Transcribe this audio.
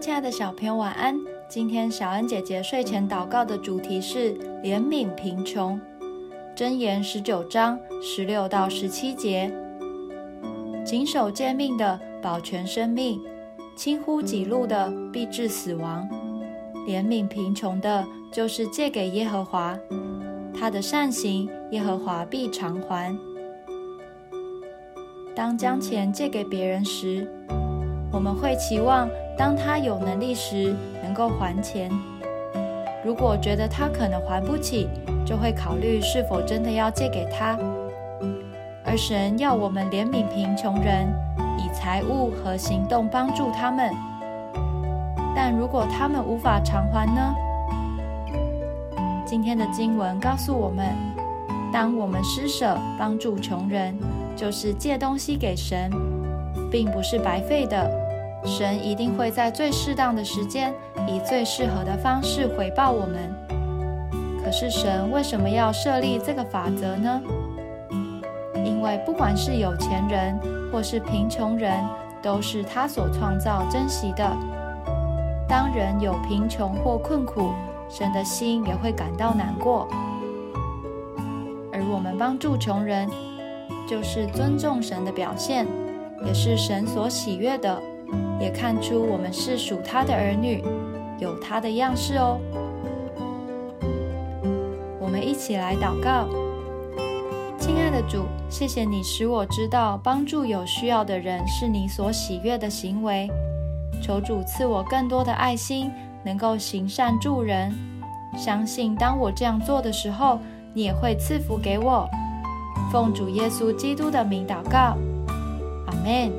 亲爱的小朋友，晚安。今天小恩姐姐睡前祷告的主题是怜悯贫穷。箴言十九章十六到十七节：谨守诫命的保全生命，轻忽己路的必致死亡。怜悯贫穷的，就是借给耶和华，他的善行耶和华必偿还。当将钱借给别人时，我们会期望，当他有能力时能够还钱。如果觉得他可能还不起，就会考虑是否真的要借给他。而神要我们怜悯贫穷人，以财物和行动帮助他们。但如果他们无法偿还呢？今天的经文告诉我们，当我们施舍帮助穷人，就是借东西给神。并不是白费的，神一定会在最适当的时间，以最适合的方式回报我们。可是神为什么要设立这个法则呢？因为不管是有钱人或是贫穷人，都是他所创造、珍惜的。当人有贫穷或困苦，神的心也会感到难过。而我们帮助穷人，就是尊重神的表现。也是神所喜悦的，也看出我们是属他的儿女，有他的样式哦。我们一起来祷告，亲爱的主，谢谢你使我知道帮助有需要的人是你所喜悦的行为。求主赐我更多的爱心，能够行善助人。相信当我这样做的时候，你也会赐福给我。奉主耶稣基督的名祷告。阿门